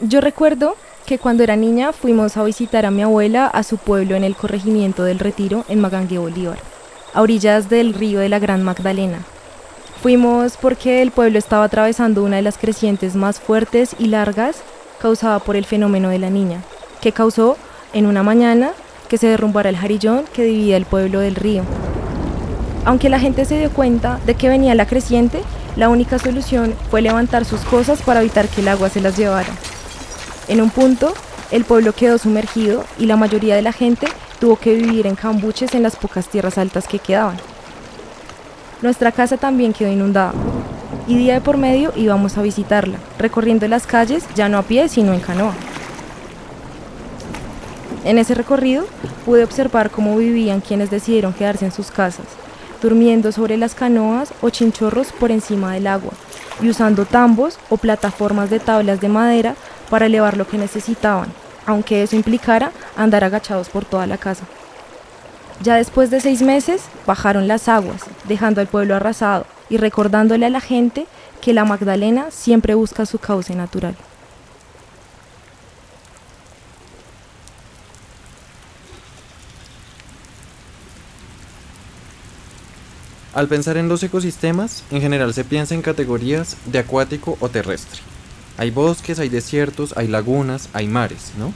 Yo recuerdo que cuando era niña fuimos a visitar a mi abuela a su pueblo en el corregimiento del Retiro en Magangue, Bolívar, a orillas del río de la Gran Magdalena. Fuimos porque el pueblo estaba atravesando una de las crecientes más fuertes y largas causada por el fenómeno de la niña, que causó en una mañana que se derrumbara el jarillón que dividía el pueblo del río. Aunque la gente se dio cuenta de que venía la creciente, la única solución fue levantar sus cosas para evitar que el agua se las llevara. En un punto, el pueblo quedó sumergido y la mayoría de la gente tuvo que vivir en cambuches en las pocas tierras altas que quedaban. Nuestra casa también quedó inundada y día de por medio íbamos a visitarla, recorriendo las calles ya no a pie sino en canoa. En ese recorrido pude observar cómo vivían quienes decidieron quedarse en sus casas, durmiendo sobre las canoas o chinchorros por encima del agua y usando tambos o plataformas de tablas de madera para elevar lo que necesitaban, aunque eso implicara andar agachados por toda la casa. Ya después de seis meses bajaron las aguas, dejando al pueblo arrasado y recordándole a la gente que la Magdalena siempre busca su cauce natural. Al pensar en los ecosistemas, en general se piensa en categorías de acuático o terrestre. Hay bosques, hay desiertos, hay lagunas, hay mares, ¿no?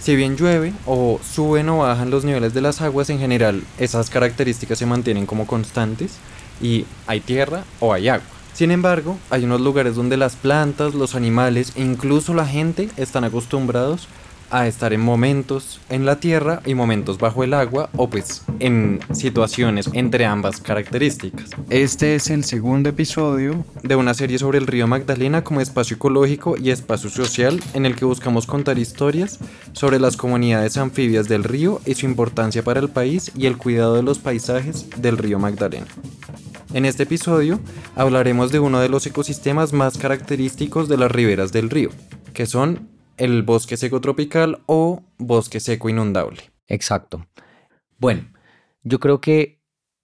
Si bien llueve o suben o bajan los niveles de las aguas, en general esas características se mantienen como constantes y hay tierra o hay agua. Sin embargo, hay unos lugares donde las plantas, los animales e incluso la gente están acostumbrados a estar en momentos en la tierra y momentos bajo el agua o pues en situaciones entre ambas características. Este es el segundo episodio de una serie sobre el río Magdalena como espacio ecológico y espacio social en el que buscamos contar historias sobre las comunidades anfibias del río y su importancia para el país y el cuidado de los paisajes del río Magdalena. En este episodio hablaremos de uno de los ecosistemas más característicos de las riberas del río, que son el bosque seco tropical o bosque seco inundable. Exacto. Bueno, yo creo que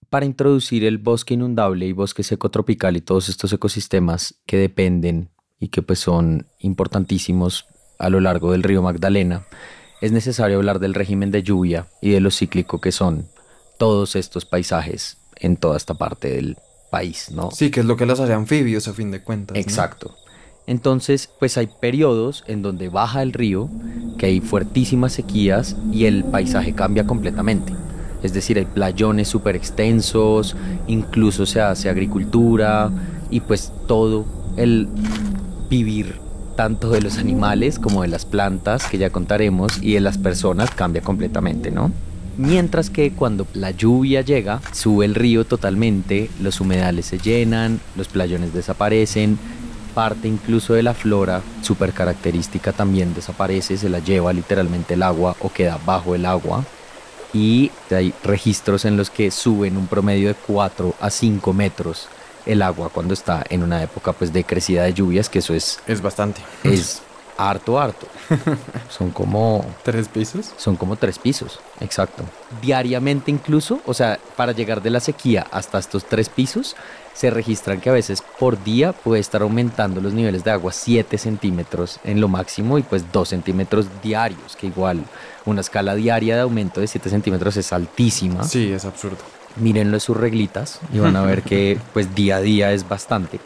para introducir el bosque inundable y bosque seco tropical y todos estos ecosistemas que dependen y que pues son importantísimos a lo largo del río Magdalena, es necesario hablar del régimen de lluvia y de lo cíclico que son todos estos paisajes en toda esta parte del país, ¿no? Sí, que es lo que las hace anfibios a fin de cuentas. Exacto. Entonces, pues hay periodos en donde baja el río, que hay fuertísimas sequías y el paisaje cambia completamente. Es decir, hay playones súper extensos, incluso se hace agricultura y pues todo el vivir tanto de los animales como de las plantas, que ya contaremos, y de las personas cambia completamente, ¿no? Mientras que cuando la lluvia llega, sube el río totalmente, los humedales se llenan, los playones desaparecen, parte incluso de la flora súper característica también desaparece, se la lleva literalmente el agua o queda bajo el agua. Y hay registros en los que suben un promedio de 4 a 5 metros el agua cuando está en una época pues de crecida de lluvias, que eso es... Es bastante. Es harto, harto. Son como... ¿Tres pisos? Son como tres pisos, exacto. Diariamente incluso, o sea, para llegar de la sequía hasta estos tres pisos, se registran que a veces por día puede estar aumentando los niveles de agua 7 centímetros en lo máximo y pues 2 centímetros diarios, que igual una escala diaria de aumento de 7 centímetros es altísima. Sí, es absurdo. Mírenlo en sus reglitas y van a ver que pues día a día es bastante.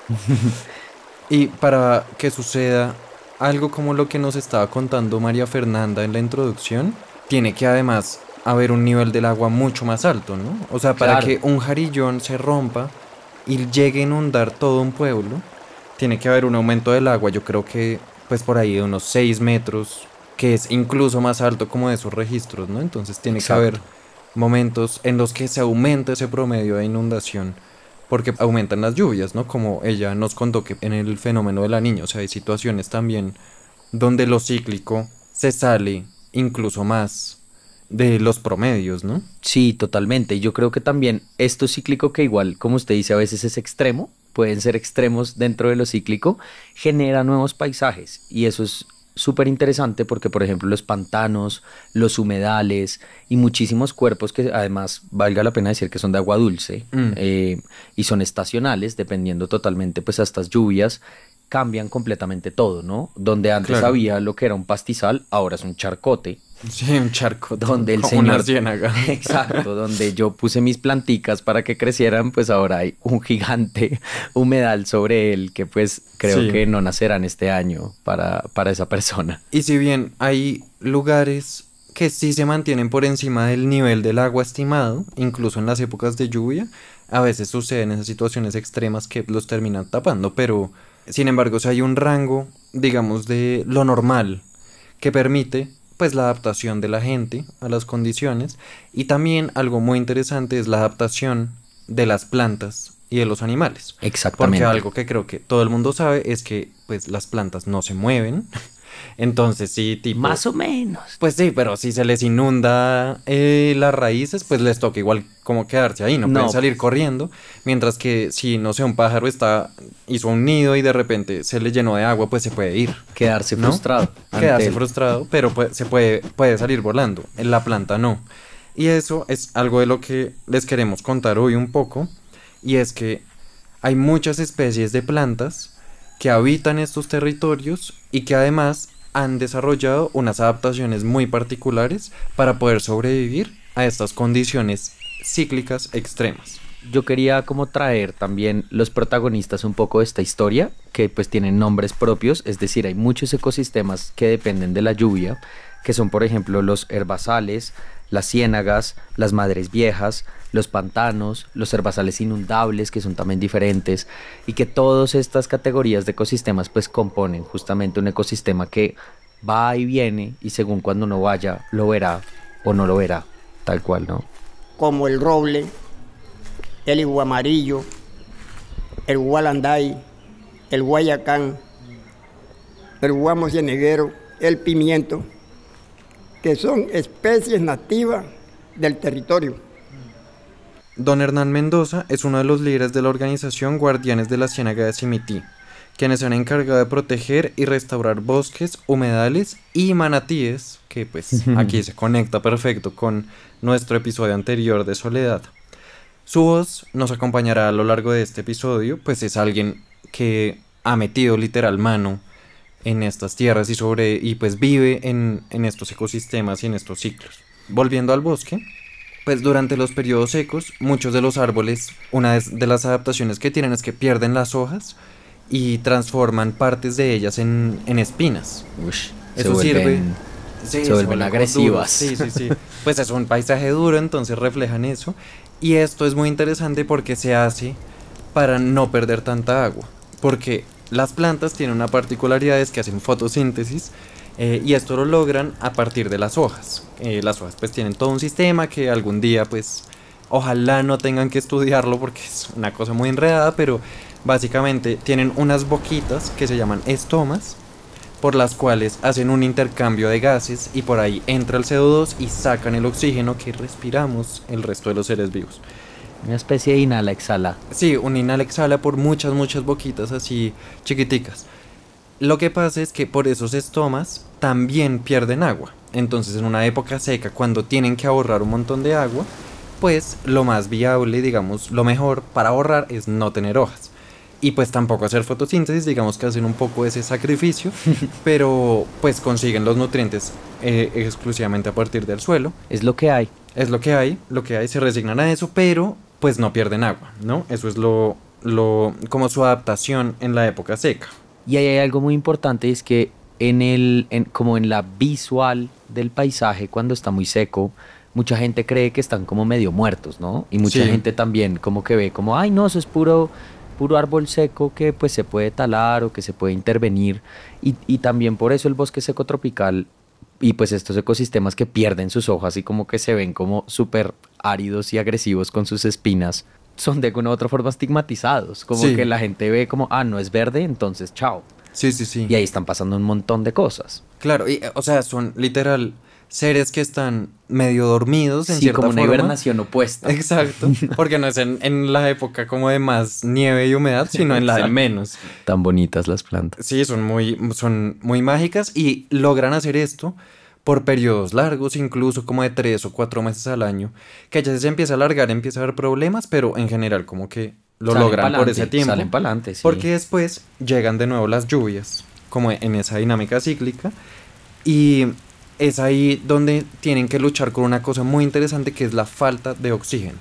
y para que suceda algo como lo que nos estaba contando María Fernanda en la introducción, tiene que además haber un nivel del agua mucho más alto, ¿no? O sea, para que un jarillón se rompa, y llegue a inundar todo un pueblo, tiene que haber un aumento del agua, yo creo que pues por ahí de unos 6 metros, que es incluso más alto como de esos registros, ¿no? Entonces tiene que haber momentos en los que se aumenta ese promedio de inundación, porque aumentan las lluvias, ¿no? Como ella nos contó que en el fenómeno de la niña, o sea, hay situaciones también donde lo cíclico se sale incluso más de los promedios, ¿no? Sí, totalmente. Yo creo que también esto cíclico que igual, como usted dice, a veces es extremo, pueden ser extremos dentro de lo cíclico, genera nuevos paisajes y eso es súper interesante porque, por ejemplo, los pantanos, los humedales y muchísimos cuerpos que además valga la pena decir que son de agua dulce mm. eh, y son estacionales, dependiendo totalmente pues a estas lluvias, cambian completamente todo, ¿no? Donde antes Claro. había lo que era un pastizal, ahora es un charcote. Sí, un charco. Donde el como una señor... ciénaga. Exacto, donde yo puse mis planticas para que crecieran, pues ahora hay un gigante humedal sobre él que pues creo Sí. que no nacerán este año para, para esa persona. Y si bien hay lugares que sí se mantienen por encima del nivel del agua estimado, incluso en las épocas de lluvia, a veces suceden esas situaciones extremas que los terminan tapando, pero sin embargo, si hay un rango, digamos, de lo normal que permite pues la adaptación de la gente a las condiciones y también algo muy interesante es la adaptación de las plantas y de los animales. Exactamente. Porque algo que creo que todo el mundo sabe es que pues las plantas no se mueven. Entonces sí, tipo... Más o menos. Pues sí, pero si se les inunda eh, las raíces, pues les toca igual como quedarse ahí, no, No. pueden salir corriendo. Mientras que si, no sé, un pájaro está, hizo un nido y de repente se le llenó de agua, pues se puede ir. Quedarse ¿no? frustrado. Quedarse frustrado, pero pues, se puede, puede salir volando. En la planta no. Y eso es algo de lo que les queremos contar hoy un poco. Y es que hay muchas especies de plantas que habitan estos territorios y que además han desarrollado unas adaptaciones muy particulares para poder sobrevivir a estas condiciones cíclicas extremas. Yo quería como traer también los protagonistas un poco de esta historia, que pues tienen nombres propios, es decir, hay muchos ecosistemas que dependen de la lluvia, que son por ejemplo los herbazales, las ciénagas, las madres viejas, los pantanos, los herbazales inundables, que son también diferentes, y que todas estas categorías de ecosistemas pues componen justamente un ecosistema que va y viene y según cuando uno vaya lo verá o no lo verá, tal cual, ¿no? como el roble, el iguamarillo, el gualanday, el guayacán, el guamo cieneguero, el pimiento, que son especies nativas del territorio. Don Hernán Mendoza es uno de los líderes de la organización Guardianes de la Ciénaga de Cimití, quienes se han encargado de proteger y restaurar bosques, humedales y manatíes, que pues aquí se conecta perfecto con nuestro episodio anterior de Soledad. Su voz nos acompañará a lo largo de este episodio, pues es alguien que ha metido literal mano en estas tierras y sobre y pues vive en, en estos ecosistemas y en estos ciclos. Volviendo al bosque, pues durante los periodos secos, muchos de los árboles, una de- las adaptaciones que tienen es que pierden las hojas y transforman partes de ellas en, en espinas. Ush, Eso sirve. se Sí, vuelven como agresivas. Sí, sí, sí. Pues es un paisaje duro, entonces reflejan eso. Y esto es muy interesante porque se hace para no perder tanta agua. Porque las plantas tienen una particularidad, es que hacen fotosíntesis. Eh, y esto lo logran a partir de las hojas. Eh, las hojas pues tienen todo un sistema que algún día pues ojalá no tengan que estudiarlo porque es una cosa muy enredada, pero básicamente tienen unas boquitas que se llaman estomas por las cuales hacen un intercambio de gases y por ahí entra el CO2 y sacan el oxígeno que respiramos el resto de los seres vivos. Una especie de inhala, exhala. Sí, un inhala exhala por muchas, muchas boquitas así chiquiticas. Lo que pasa es que por esos estomas también pierden agua. Entonces en una época seca, cuando tienen que ahorrar un montón de agua, pues lo más viable, digamos, lo mejor para ahorrar es no tener hojas. Y pues tampoco hacer fotosíntesis, digamos que hacen un poco ese sacrificio, pero pues consiguen los nutrientes eh, exclusivamente a partir del suelo. Es lo que hay. Es lo que hay, lo que hay, se resignan a eso, pero pues no pierden agua, ¿no? Eso es lo, lo, como su adaptación en la época seca. Y ahí hay algo muy importante, es que en el, en- como en la visual del paisaje, cuando está muy seco, mucha gente cree que están como medio muertos, ¿no? Y mucha Sí. gente también como que ve como, ay, no, eso es puro, puro árbol seco que pues se puede talar o que se puede intervenir. Y, y también por eso el bosque seco tropical y pues estos ecosistemas que pierden sus hojas y como que se ven como súper áridos y agresivos con sus espinas, son de alguna u otra forma estigmatizados. Como Sí. que la gente ve como, ah, no es verde, entonces chao. Sí, sí, sí. Y ahí están pasando un montón de cosas. Claro, y, eh, o sea, son literal seres que están medio dormidos en Sí, cierta como una forma. hibernación opuesta. Exacto, porque no es en, en la época como de más nieve y humedad, sino en la de menos. Tan bonitas las plantas. Sí, son muy, son muy mágicas y logran hacer esto por periodos largos, incluso como de tres o cuatro meses al año, que ya se empieza a alargar, empieza a haber problemas, pero en general como que lo Salen logran por pa'lante, ese tiempo. Salen para adelante, sí. Porque después llegan de nuevo las lluvias, como en esa dinámica cíclica, y es ahí donde tienen que luchar con una cosa muy interesante que es la falta de oxígeno.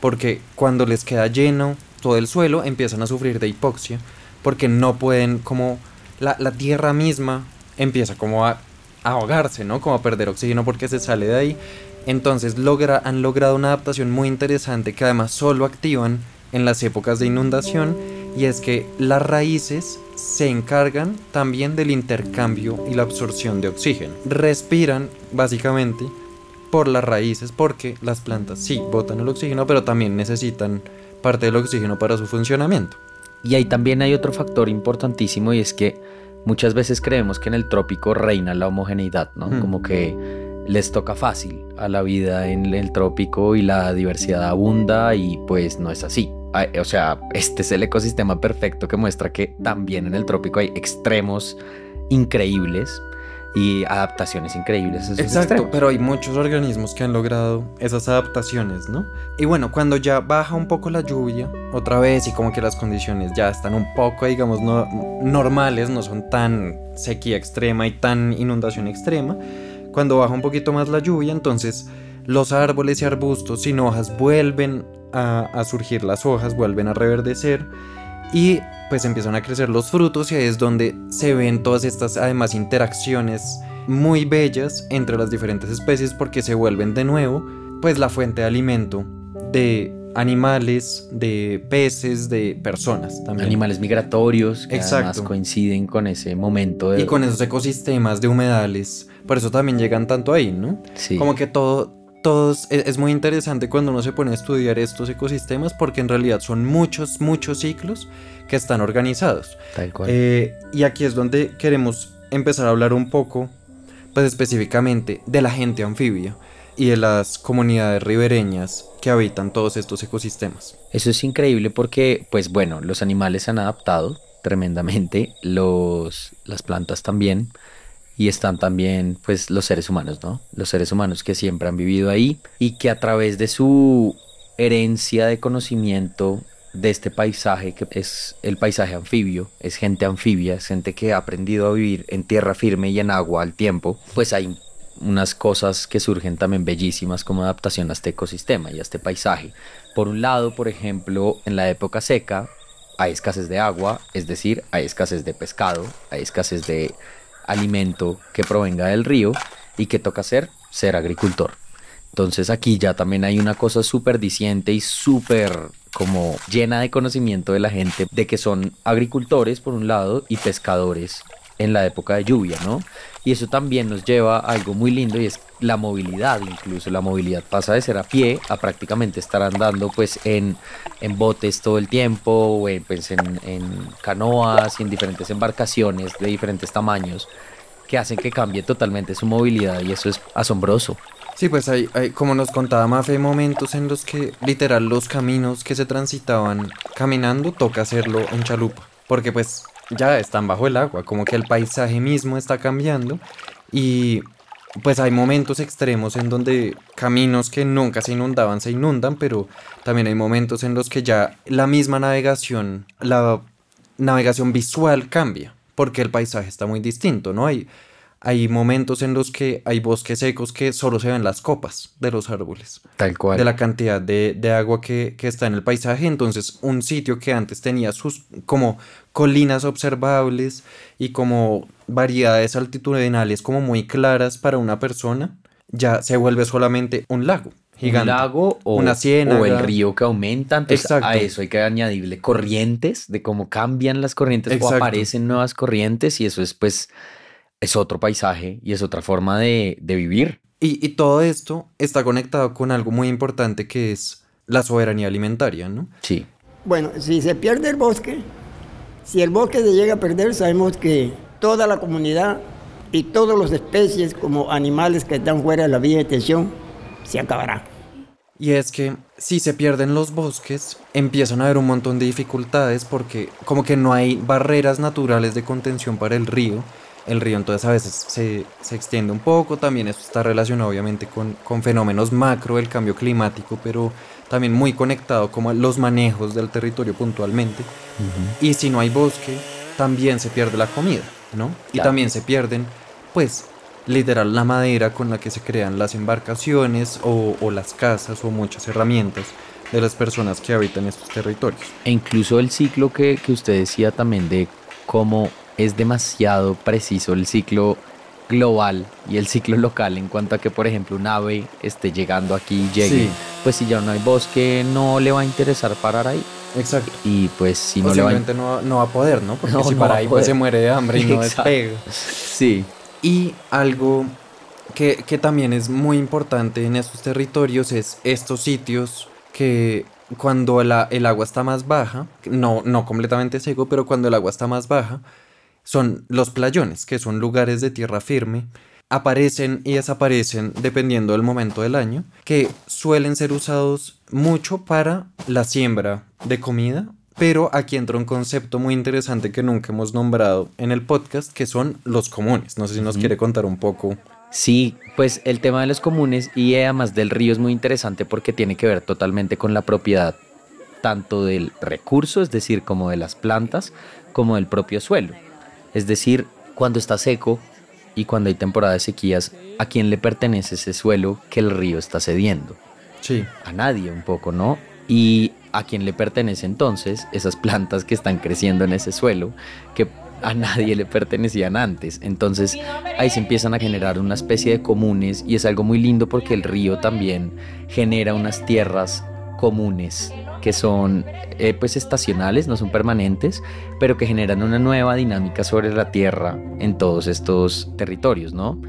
Porque cuando les queda lleno todo el suelo, empiezan a sufrir de hipoxia, porque no pueden como la, la tierra misma empieza como a ahogarse, ¿no? Como a perder oxígeno porque se sale de ahí. Entonces logra, han logrado una adaptación muy interesante que además solo activan en las épocas de inundación y es que las raíces se encargan también del intercambio y la absorción de oxígeno. Respiran básicamente por las raíces porque las plantas sí botan el oxígeno pero también necesitan parte del oxígeno para su funcionamiento. Y ahí también hay otro factor importantísimo y es que muchas veces creemos que en el trópico reina la homogeneidad, ¿no? Hmm. Como que les toca fácil a la vida en el trópico y la diversidad abunda y pues no es así. O sea, este es el ecosistema perfecto que muestra que también en el trópico hay extremos increíbles y adaptaciones increíbles. esos Exacto, extremos. pero hay muchos organismos que han logrado esas adaptaciones, ¿no? Y bueno, cuando ya baja un poco la lluvia, otra vez, y como que las condiciones ya están un poco, digamos, no, normales, no son tan sequía extrema y tan inundación extrema, cuando baja un poquito más la lluvia, entonces los árboles y arbustos sin hojas vuelven a, a surgir las hojas, vuelven a reverdecer y pues empiezan a crecer los frutos y ahí es donde se ven todas estas además interacciones muy bellas entre las diferentes especies porque se vuelven de nuevo pues la fuente de alimento de animales, de peces, de personas también. Animales migratorios que Exacto. además coinciden con ese momento de... Y con esos ecosistemas de humedales, por eso también llegan tanto ahí, ¿no? Sí. Como que todo, todos, es, es muy interesante cuando uno se pone a estudiar estos ecosistemas porque en realidad son muchos, muchos ciclos que están organizados. Tal cual. Eh, y aquí es donde queremos empezar a hablar un poco, pues específicamente, de la gente anfibia y de las comunidades ribereñas que habitan todos estos ecosistemas. Eso es increíble porque, pues bueno, los animales se han adaptado tremendamente, los, las plantas también, y están también, pues, los seres humanos, ¿no? Los seres humanos que siempre han vivido ahí y que a través de su herencia de conocimiento de este paisaje, que es el paisaje anfibio, es gente anfibia, es gente que ha aprendido a vivir en tierra firme y en agua al tiempo, pues hay unas cosas que surgen también bellísimas como adaptación a este ecosistema y a este paisaje. Por un lado, por ejemplo, en la época seca hay escasez de agua, es decir, hay escasez de pescado, hay escasez de alimento que provenga del río y que toca hacer ser agricultor. Entonces aquí ya también hay una cosa súper diciente y súper como llena de conocimiento de la gente de que son agricultores por un lado y pescadores en la época de lluvia, ¿no? Y eso también nos lleva a algo muy lindo y es la movilidad, incluso la movilidad pasa de ser a pie a prácticamente estar andando pues en, en botes todo el tiempo o en, pues, en, en canoas y en diferentes embarcaciones de diferentes tamaños que hacen que cambie totalmente su movilidad y eso es asombroso. Sí, pues hay, hay- como nos contaba Mafe, momentos en los que literal los caminos que se transitaban caminando toca hacerlo en chalupa, porque pues ya están bajo el agua, como que el paisaje mismo está cambiando y pues hay momentos extremos en donde caminos que nunca se inundaban se inundan, pero también hay momentos en los que ya la misma navegación, la navegación visual cambia, porque el paisaje está muy distinto, ¿no? Hay, hay momentos en los que hay bosques secos que solo se ven las copas de los árboles, Tal cual. de la cantidad de, de agua que, que está en el paisaje. Entonces, un sitio que antes tenía sus como colinas observables y como variedades altitudinales como muy claras para una persona, ya se vuelve solamente un lago gigante. Un lago o, una ciénaga. o el río que aumenta. Entonces Exacto. a eso hay que añadirle corrientes, de cómo cambian las corrientes o aparecen nuevas corrientes y eso es pues, es otro paisaje y es otra forma de, de vivir. Y, y todo esto está conectado con algo muy importante que es la soberanía alimentaria, ¿no? Sí. Bueno, si se pierde el bosque, si el bosque se llega a perder, sabemos que toda la comunidad y todas las especies como animales que están fuera de la vía de extensión se acabará. Y es que si se pierden los bosques, empiezan a haber un montón de dificultades porque como que no hay barreras naturales de contención para el río el río entonces a veces se, se extiende un poco, también esto está relacionado obviamente con, con fenómenos macro del cambio climático, pero también muy conectado como a los manejos del territorio puntualmente. Y si no hay bosque, también se pierde la comida, ¿no? Y también se pierden, pues, literal la madera con la que se crean las embarcaciones o, o las casas o muchas herramientas de las personas que habitan estos territorios. E incluso el ciclo que, que usted decía también de cómo es demasiado preciso el ciclo global y el ciclo local en cuanto a que, por ejemplo, un ave esté llegando aquí y llegue, Sí. pues si ya no hay bosque, no le va a interesar parar ahí. Exacto. Y pues si o no le va a... no, va- no va a poder, ¿no? Porque No, si no para ahí pues se muere de hambre y no despega. Sí, Y algo que, que también es muy importante en estos territorios es estos sitios que cuando la- el agua está más baja, no, no completamente seco, pero cuando el agua está más baja, son los playones, que son lugares de tierra firme, aparecen y desaparecen dependiendo del momento del año, que suelen ser usados mucho para la siembra de comida, pero aquí entra un concepto muy interesante que nunca hemos nombrado en el podcast, que son los comunes. No sé si nos quiere contar un poco. Sí, pues el tema de los comunes y además del río es muy interesante porque tiene que ver totalmente con la propiedad tanto del recurso, es decir, como de las plantas, como del propio suelo. Es decir, cuando está seco y cuando hay temporada de sequías, ¿a quién le pertenece ese suelo que el río está cediendo? Sí, A nadie un poco, ¿no? Y a quién le pertenece entonces esas plantas que están creciendo en ese suelo que a nadie le pertenecían antes. Entonces ahí se empiezan a generar una especie de comunes y es algo muy lindo porque el río también genera unas tierras comunes que son eh, pues estacionales, no son permanentes, pero que generan una nueva dinámica sobre la tierra en todos estos territorios, ¿no?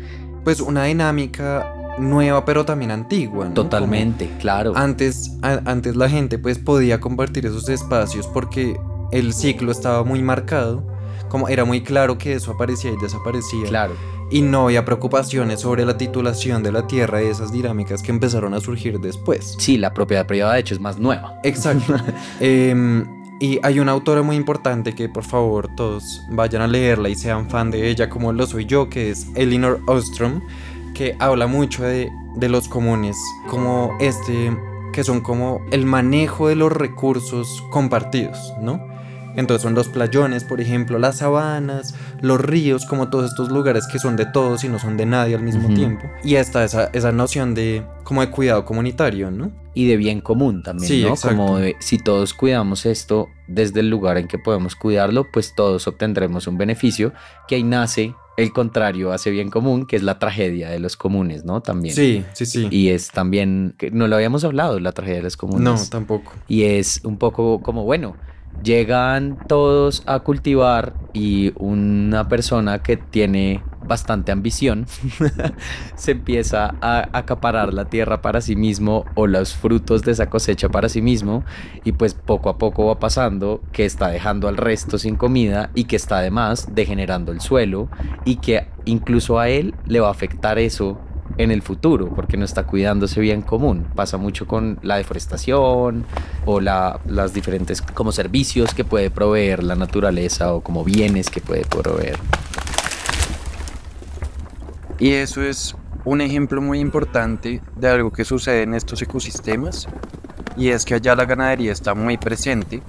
pues una dinámica nueva pero también antigua. ¿no? Totalmente, claro. Como Antes, a- antes la gente pues podía compartir esos espacios porque el ciclo estaba muy marcado, como era muy claro que eso aparecía y desaparecía. Claro. Y no había preocupaciones sobre la titulación de la tierra y esas dinámicas que empezaron a surgir después. Sí, la propiedad privada de hecho es más nueva. Exacto. Em, y hay una autora muy importante que por favor todos vayan a leerla y sean fan de ella como lo soy yo, que es Elinor Ostrom, que habla mucho de, de los comunes, como este, que son como el manejo de los recursos compartidos, ¿no? Entonces son los playones, por ejemplo, las sabanas, los ríos, como todos estos lugares que son de todos y no son de nadie al mismo Ujú. tiempo. Y está esa, esa noción de como de cuidado comunitario, ¿no? y de bien común también, Sí, ¿no? exacto. Como de, si todos cuidamos esto desde el lugar en que podemos cuidarlo, pues todos obtendremos un beneficio, que ahí nace el contrario hace bien común, que es la tragedia de los comunes, ¿no? También. Sí, sí, sí. Y es también, que no lo habíamos hablado, la tragedia de los comunes. No, tampoco. Y es un poco como, bueno, llegan todos a cultivar y una persona que tiene bastante ambición se empieza a acaparar la tierra para sí mismo o los frutos de esa cosecha para sí mismo y pues poco a poco va pasando que está dejando al resto sin comida y que está además degenerando el suelo y que incluso a él le va a afectar eso en el futuro, porque no está cuidando ese bien común. Pasa mucho con la deforestación o la, las diferentes como servicios que puede proveer la naturaleza o como bienes que puede proveer. Y eso es un ejemplo muy importante de algo que sucede en estos ecosistemas. Y es que allá la ganadería está muy presente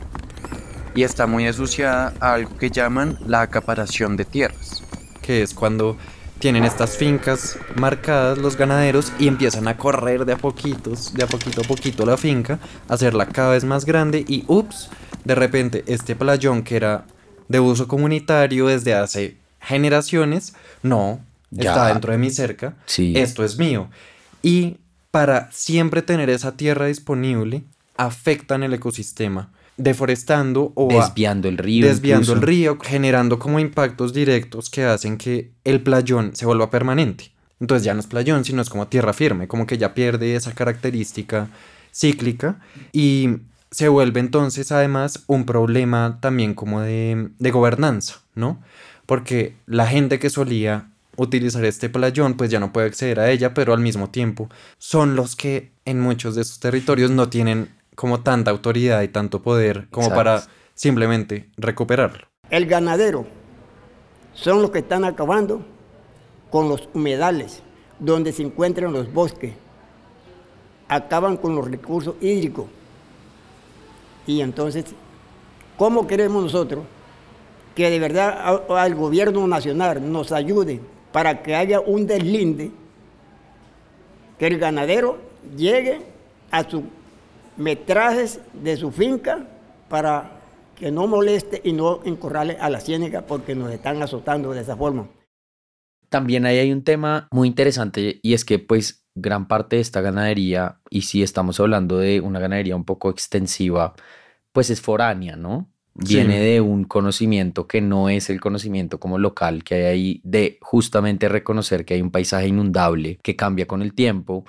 y está muy asociada a algo que llaman la acaparación de tierras. que es cuando tienen estas fincas marcadas los ganaderos y empiezan a correr de a poquitos, de a poquito a poquito la finca, hacerla cada vez más grande y ups, de repente este playón que era de uso comunitario desde hace generaciones, no, Ya. está dentro de mi cerca, Sí. esto es mío. Y para siempre tener esa tierra disponible, afectan el ecosistema, deforestando o Desviando el río. desviando el río, generando como impactos directos que hacen que el playón se vuelva permanente. Entonces ya no es playón, sino es como tierra firme, como que ya pierde esa característica cíclica y se vuelve entonces además un problema también como de, de gobernanza, ¿no? Porque la gente que solía utilizar este playón pues ya no puede acceder a ella, pero al mismo tiempo son los que en muchos de esos territorios no tienen como tanta autoridad y tanto poder como Exacto. para simplemente recuperarlo. El ganadero son los que están acabando con los humedales donde se encuentran los bosques. Acaban con los recursos hídricos. Y entonces, ¿cómo queremos nosotros que de verdad al gobierno nacional nos ayude para que haya un deslinde, que el ganadero llegue a sus metrajes de su finca para que no moleste y no encorrale a la ciénaga porque nos están azotando de esa forma. También ahí hay un tema muy interesante y es que pues gran parte de esta ganadería, y si estamos hablando de una ganadería un poco extensiva, pues es foránea, ¿no? Viene de un conocimiento que no es el conocimiento como local que hay ahí de justamente reconocer que hay un paisaje inundable que cambia con el tiempo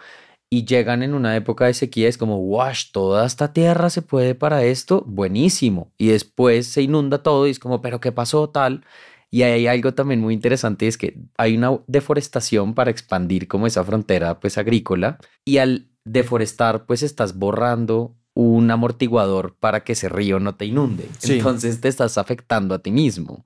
y llegan en una época de sequía, es como, wash, toda esta tierra se puede para esto, buenísimo. Y después se inunda todo y es como, pero ¿qué pasó tal? Y hay algo también muy interesante, es que hay una deforestación para expandir como esa frontera pues agrícola y al deforestar pues estás borrando un amortiguador para que ese río no te inunde. Entonces te estás afectando a ti mismo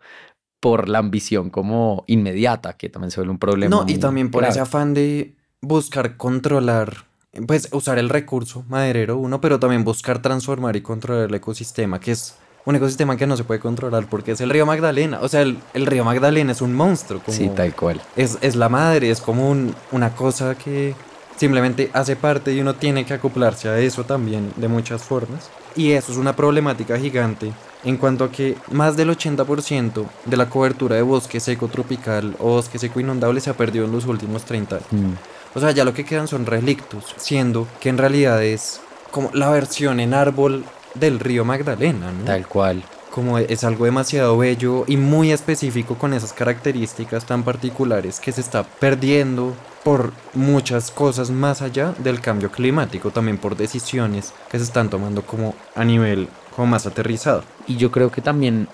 por la ambición como inmediata, que también se vuelve un problema. No, y también por ese afán de buscar controlar, pues usar el recurso maderero uno, pero también buscar transformar y controlar el ecosistema, que es un ecosistema que no se puede controlar porque es el río Magdalena. O sea, el, río Magdalena es un monstruo. sí, tal cual. Es, es la madre, es como un, una cosa que simplemente hace parte y uno tiene que acoplarse a eso también de muchas formas. Y eso es una problemática gigante en cuanto a que más del 80% de la cobertura de bosque seco tropical o bosque seco inundable se ha perdido en los últimos 30 años. Mm. O sea, ya lo que quedan son relictos, siendo que en realidad es como la versión en árbol del río Magdalena, ¿no? Tal cual. Como es algo demasiado bello y muy específico con esas características tan particulares que se está perdiendo por muchas cosas más allá del cambio climático, también por decisiones que se están tomando como a nivel como más aterrizado. Y yo creo que también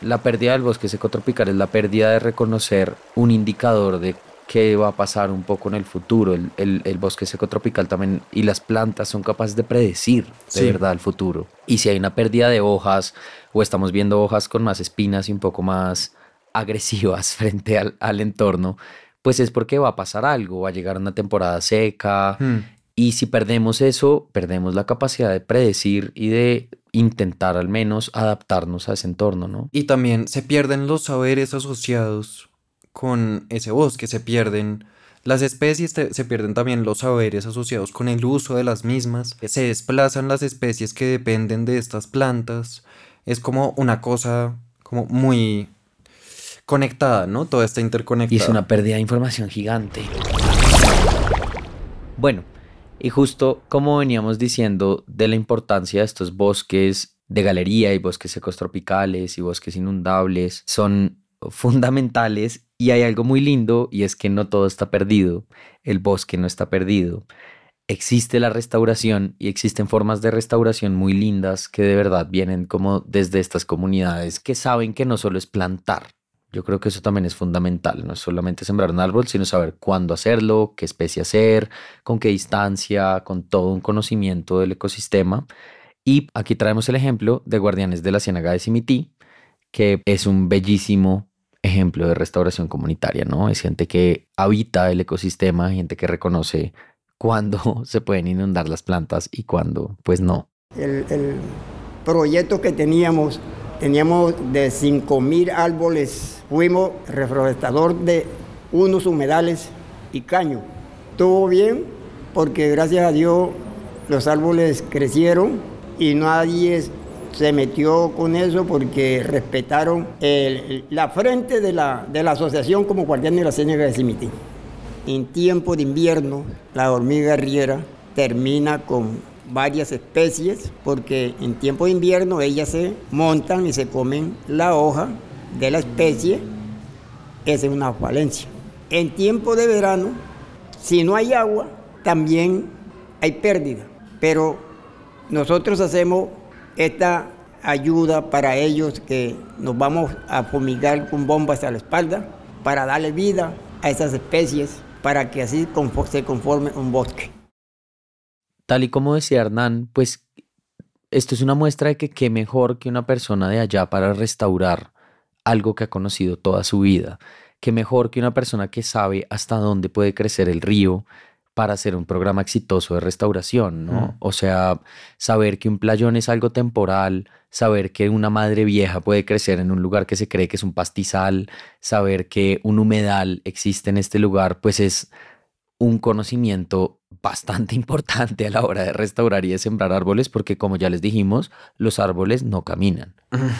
la pérdida del bosque seco tropical es la pérdida de reconocer un indicador de qué va a pasar un poco en el futuro. El, bosque seco tropical también y las plantas son capaces de predecir de verdad el futuro. Y si hay una pérdida de hojas o estamos viendo hojas con más espinas y un poco más agresivas frente al, entorno, pues es porque va a pasar algo, va a llegar una temporada seca. Hmm. Y si perdemos eso, perdemos la capacidad de predecir y de intentar al menos adaptarnos a ese entorno, ¿no? Y también se pierden los saberes asociados con ese bosque, se pierden las especies, se pierden también los saberes asociados con el uso de las mismas, se desplazan las especies que dependen de estas plantas, es como una cosa como muy conectada, ¿no? Todo está interconectado. Y es una pérdida de información gigante. Bueno, y justo como veníamos diciendo de la importancia de estos bosques de galería y bosques secos tropicales y bosques inundables, son fundamentales y hay algo muy lindo y es que no todo está perdido, el bosque no está perdido. Existe la restauración y existen formas de restauración muy lindas que de verdad vienen como desde estas comunidades que saben que no solo es plantar. Yo creo que eso también es fundamental, no es solamente sembrar un árbol, sino saber cuándo hacerlo, qué especie hacer, con qué distancia, con todo un conocimiento del ecosistema. Y aquí traemos el ejemplo de Guardianes de la Ciénaga de Simití, que es un bellísimo ejemplo de restauración comunitaria, ¿no? Es gente que habita el ecosistema, gente que reconoce cuándo se pueden inundar las plantas y cuándo, pues no. El, proyecto que teníamos, teníamos de 5.000 árboles, fuimos reforestador de unos humedales y caño. Estuvo bien porque gracias a Dios los árboles crecieron y nadie se metió con eso porque respetaron la frente de la, de la asociación como guardián de la ciénaga de Cimití. En tiempo de invierno, la hormiga riera termina con varias especies porque en tiempo de invierno ellas se montan y se comen la hoja de la especie. Esa es una falencia. En tiempo de verano, si no hay agua, también hay pérdida. Pero nosotros hacemos esta ayuda para ellos que nos vamos a fumigar con bombas a la espalda para darle vida a esas especies para que así se conforme un bosque. Tal y como decía Hernán, pues esto es una muestra de que qué mejor que una persona de allá para restaurar algo que ha conocido toda su vida. Que mejor que una persona que sabe hasta dónde puede crecer el río para hacer un programa exitoso de restauración, ¿no? Mm. O sea, saber que un playón es algo temporal, saber que una madre vieja puede crecer en un lugar que se cree que es un pastizal, saber que un humedal existe en este lugar, pues es un conocimiento bastante importante a la hora de restaurar y de sembrar árboles, porque como ya les dijimos, los árboles no caminan.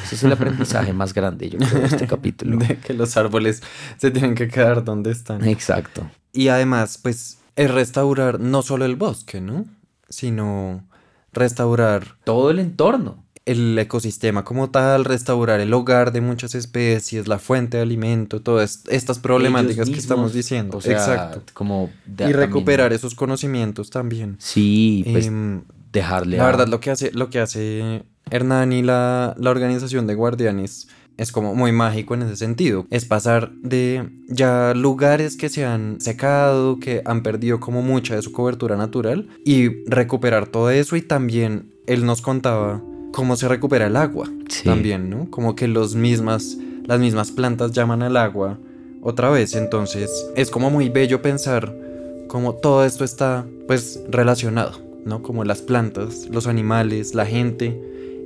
Ese es el aprendizaje más grande, yo creo, de este capítulo. De que los árboles se tienen que quedar donde están. Exacto. Y además, pues, es restaurar no solo el bosque, ¿no? Sino restaurar Todo el entorno. el ecosistema como tal, restaurar el hogar de muchas especies, la fuente de alimento, todas estas problemáticas que estamos diciendo. o sea, Exacto. Como Y también- recuperar esos conocimientos también. Sí, pues Em, dejarle la a- verdad, lo que hace, lo que hace Hernán y la, la organización de guardianes es como muy mágico en ese sentido. Es pasar de ya lugares que se han secado, que han perdido como mucha de su cobertura natural y recuperar todo eso y también él nos contaba cómo se recupera el agua Sí. también, ¿no? Como que los mismas, las mismas plantas llaman al agua otra vez, entonces es como muy bello pensar cómo todo esto está pues relacionado, ¿no? Como las plantas, los animales, la gente,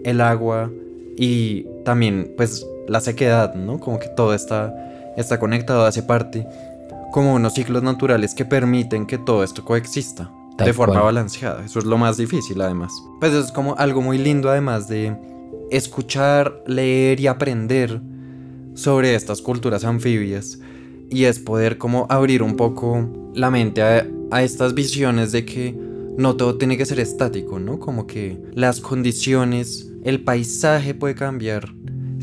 el agua y también pues la sequedad, ¿no? Como que todo está, está conectado, hace parte como unos ciclos naturales que permiten que todo esto coexista Tal de forma cual. balanceada. Eso es lo más difícil además. Pues es como algo muy lindo además de escuchar, leer y aprender sobre estas culturas anfibias y es poder como abrir un poco la mente a, a estas visiones de que no todo tiene que ser estático, ¿no? Como que las condiciones, el paisaje puede cambiar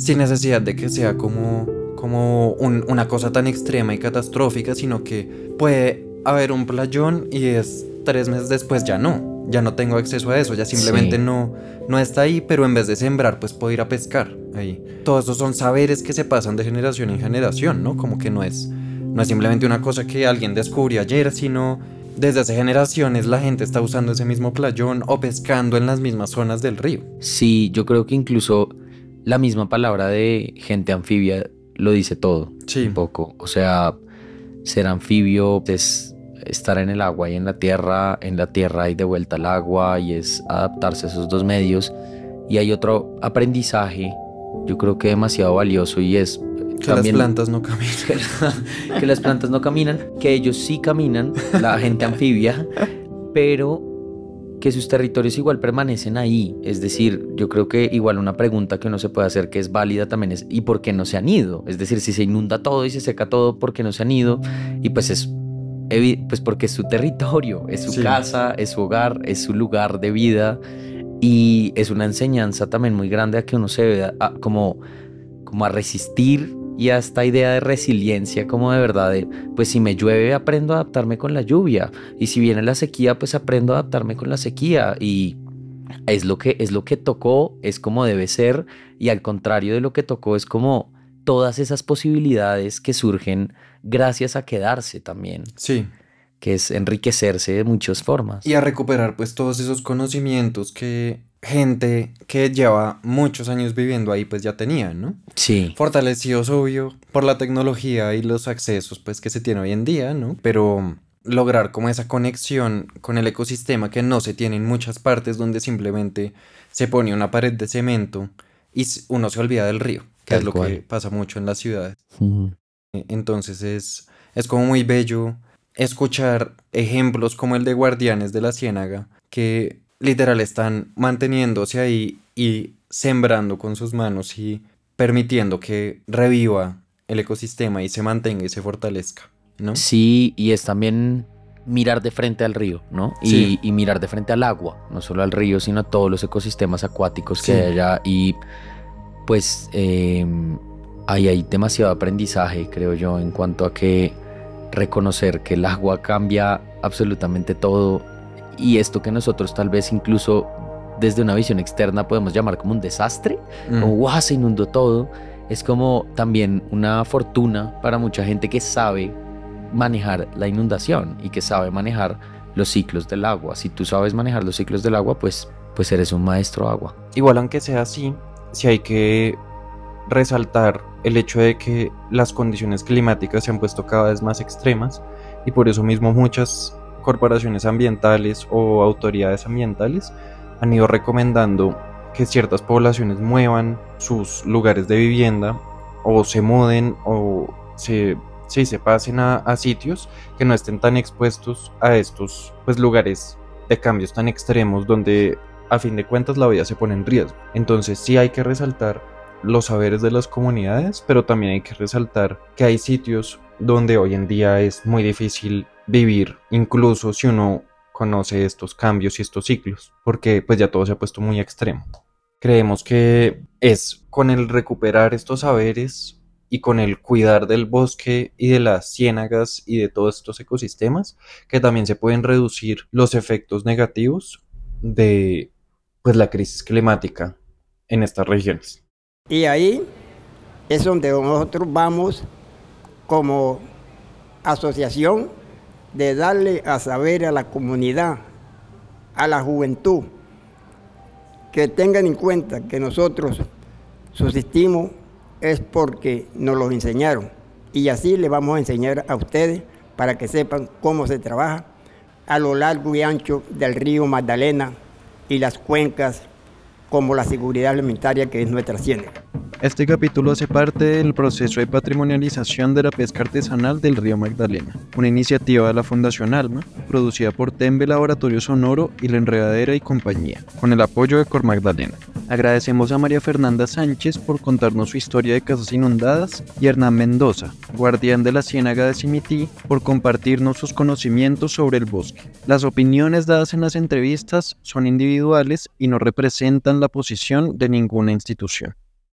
sin necesidad de que sea como, como un- una cosa tan extrema y catastrófica, sino que puede haber un playón y es tres meses después ya no, ya no tengo acceso a eso, ya simplemente Sí. no, no está ahí, pero en vez de sembrar, pues puedo ir a pescar ahí. Todos esos son saberes que se pasan de generación en generación, ¿no? Como que no es, no es simplemente una cosa que alguien descubrió ayer, sino desde hace generaciones la gente está usando ese mismo playón o pescando en las mismas zonas del río. Sí, yo creo que incluso la misma palabra de gente anfibia lo dice todo. Sí. Un poco. O sea, ser anfibio es estar en el agua y en la tierra, en la tierra y de vuelta al agua y es adaptarse a esos dos medios. Y hay otro aprendizaje, yo creo que demasiado valioso y es Que también las plantas no caminan. que, la- que las plantas no caminan, que ellos sí caminan, la gente anfibia, pero que sus territorios igual permanecen ahí. Es decir, yo creo que igual una pregunta que uno se puede hacer que es válida también es ¿y por qué no se han ido? Es decir, si se inunda todo y se seca todo, ¿por qué no se han ido? Y pues es pues porque es su territorio, es su Sí. casa, es su hogar, es su lugar de vida y es una enseñanza también muy grande a que uno se vea a- como como a resistir y a esta idea de resiliencia como de verdad de, pues si me llueve aprendo a adaptarme con la lluvia y si viene la sequía pues aprendo a adaptarme con la sequía y es lo que es lo que tocó es como debe ser y al contrario de lo que tocó es como todas esas posibilidades que surgen gracias a quedarse también Sí. que es enriquecerse de muchas formas Y a recuperar pues todos esos conocimientos que gente que lleva muchos años viviendo ahí pues ya tenía, ¿no? sí Fortalecidos, obvio, por la tecnología y los accesos pues que se tiene hoy en día, ¿no? Pero lograr como esa conexión con el ecosistema que no se tiene en muchas partes donde simplemente se pone una pared de cemento y uno se olvida del río, que Tal es lo cual. que pasa mucho en las ciudades. E- Entonces es, es como muy bello escuchar ejemplos como el de Guardianes de la Ciénaga, que literal están manteniéndose ahí y sembrando con sus manos y permitiendo que reviva el ecosistema y se mantenga y se fortalezca, ¿no? Sí, y es también mirar de frente al río, ¿no? Y, Sí. y mirar de frente al agua, no solo al río, sino a todos los ecosistemas acuáticos que Sí. hay allá. Y pues eh, ahí hay demasiado aprendizaje, creo yo, en cuanto a que reconocer que el agua cambia absolutamente todo y esto que nosotros tal vez incluso desde una visión externa podemos llamar como un desastre, Mm. como guau, se inundó todo. Es como también una fortuna para mucha gente que sabe manejar la inundación y que sabe manejar los ciclos del agua. Si tú sabes manejar los ciclos del agua, pues, pues eres un maestro agua. Igual aunque sea así, sí hay que resaltar el hecho de que las condiciones climáticas se han puesto cada vez más extremas y por eso mismo muchas corporaciones ambientales o autoridades ambientales han ido recomendando que ciertas poblaciones muevan sus lugares de vivienda o se muden o se, se pasen a, sitios que no estén tan expuestos a estos pues, lugares de cambios tan extremos donde a fin de cuentas la vida se pone en riesgo. Entonces sí hay que resaltar los saberes de las comunidades, pero también hay que resaltar que hay sitios donde hoy en día es muy difícil vivir, incluso si uno conoce estos cambios y estos ciclos, porque pues ya todo se ha puesto muy extremo. Creemos que es con el recuperar estos saberes y con el cuidar del bosque y de las ciénagas y de todos estos ecosistemas que también se pueden reducir los efectos negativos de pues la crisis climática en estas regiones. Y ahí es donde nosotros vamos como asociación de darle a saber a la comunidad, a la juventud, que tengan en cuenta que nosotros subsistimos es porque nos lo enseñaron. Y así le vamos a enseñar a ustedes para que sepan cómo se trabaja a lo largo y ancho del río Magdalena y las cuencas como la seguridad alimentaria que es nuestra hacienda. Este capítulo hace parte del proceso de patrimonialización de la pesca artesanal del río Magdalena, una iniciativa de la Fundación Alma, producida por Tembe Laboratorio Sonoro y La Enredadera y Compañía, con el apoyo de Cor Magdalena. Agradecemos a María Fernanda Sánchez por contarnos su historia de casas inundadas y Hernán Mendoza, guardián de la Ciénaga de Cimití, por compartirnos sus conocimientos sobre el bosque. Las opiniones dadas en las entrevistas son individuales y no representan la posición de ninguna institución.